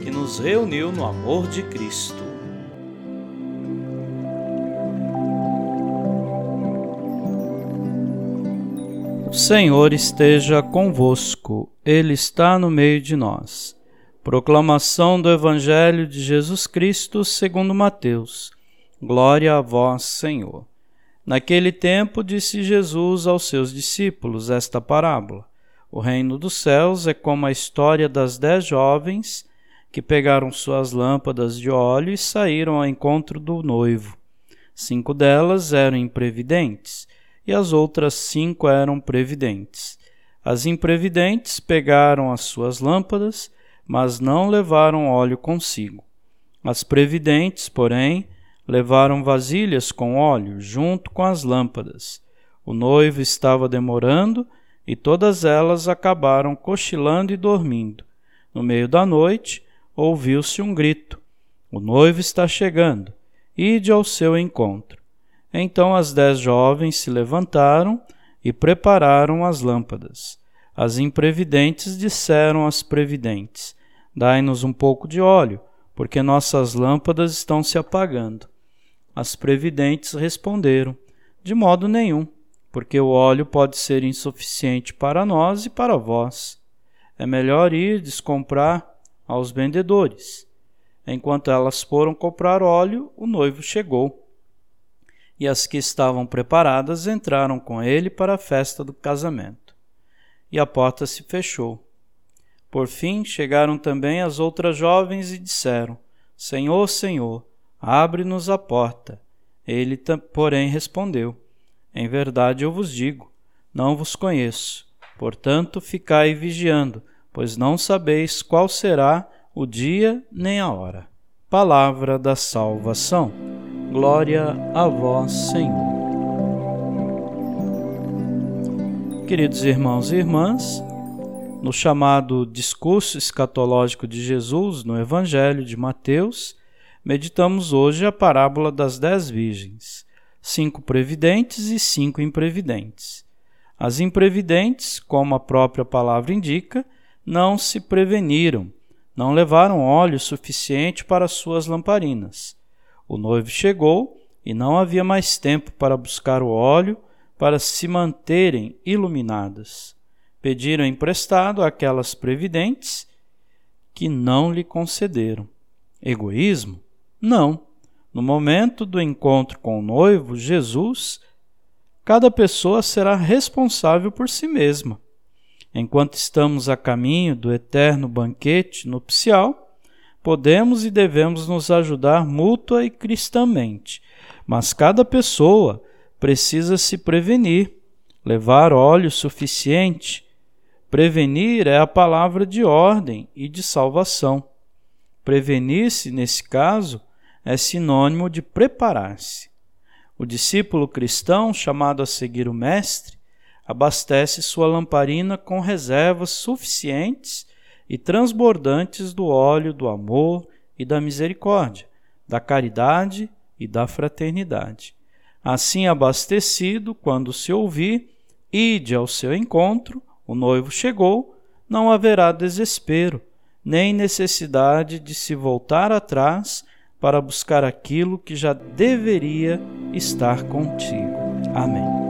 que nos reuniu no amor de Cristo. O Senhor esteja convosco, Ele está no meio de nós. Proclamação do Evangelho de Jesus Cristo segundo Mateus. Glória a vós, Senhor. Naquele tempo disse Jesus aos seus discípulos esta parábola. O reino dos céus é como a história das dez jovens que pegaram suas lâmpadas de óleo e saíram ao encontro do noivo. Cinco delas eram imprevidentes e as outras cinco eram previdentes. As imprevidentes pegaram as suas lâmpadas, mas não levaram óleo consigo. As previdentes, porém, levaram vasilhas com óleo junto com as lâmpadas. O noivo estava demorando e todas elas acabaram cochilando e dormindo. No meio da noite, ouviu-se um grito: O noivo está chegando, ide ao seu encontro. Então as dez jovens se levantaram e prepararam as lâmpadas. As imprevidentes disseram às previdentes: Dai-nos um pouco de óleo, porque nossas lâmpadas estão se apagando. As previdentes responderam: De modo nenhum, porque o óleo pode ser insuficiente para nós e para vós. É melhor ir descomprar aos vendedores. Enquanto elas foram comprar óleo, o noivo chegou. E as que estavam preparadas entraram com ele para a festa do casamento. E a porta se fechou. Por fim chegaram também as outras jovens e disseram: Senhor, Senhor, abre-nos a porta. Ele, porém, respondeu: Em verdade eu vos digo, não vos conheço. Portanto, ficai vigiando, pois não sabeis qual será o dia nem a hora. Palavra da salvação. Glória a vós, Senhor. Queridos irmãos e irmãs, no chamado discurso escatológico de Jesus no Evangelho de Mateus, meditamos hoje a parábola das dez virgens, cinco previdentes e cinco imprevidentes. As imprevidentes, como a própria palavra indica, não se preveniram, não levaram óleo suficiente para suas lamparinas. O noivo chegou e não havia mais tempo para buscar o óleo para se manterem iluminadas. Pediram emprestado àquelas previdentes que não lhe concederam. Egoísmo? Não. No momento do encontro com o noivo, Jesus, cada pessoa será responsável por si mesma enquanto estamos a caminho do eterno banquete nupcial, podemos e devemos nos ajudar mútua e cristamente, mas cada pessoa precisa se prevenir, levar óleo suficiente. Prevenir é a palavra de ordem e de salvação. Prevenir-se, nesse caso, é sinônimo de preparar-se. O discípulo cristão, chamado a seguir o Mestre, abastece sua lamparina com reservas suficientes e transbordantes do óleo do amor e da misericórdia, da caridade e da fraternidade. Assim abastecido, quando se ouvir, ide ao seu encontro, o noivo chegou, não haverá desespero, nem necessidade de se voltar atrás para buscar aquilo que já deveria estar contigo. Amém.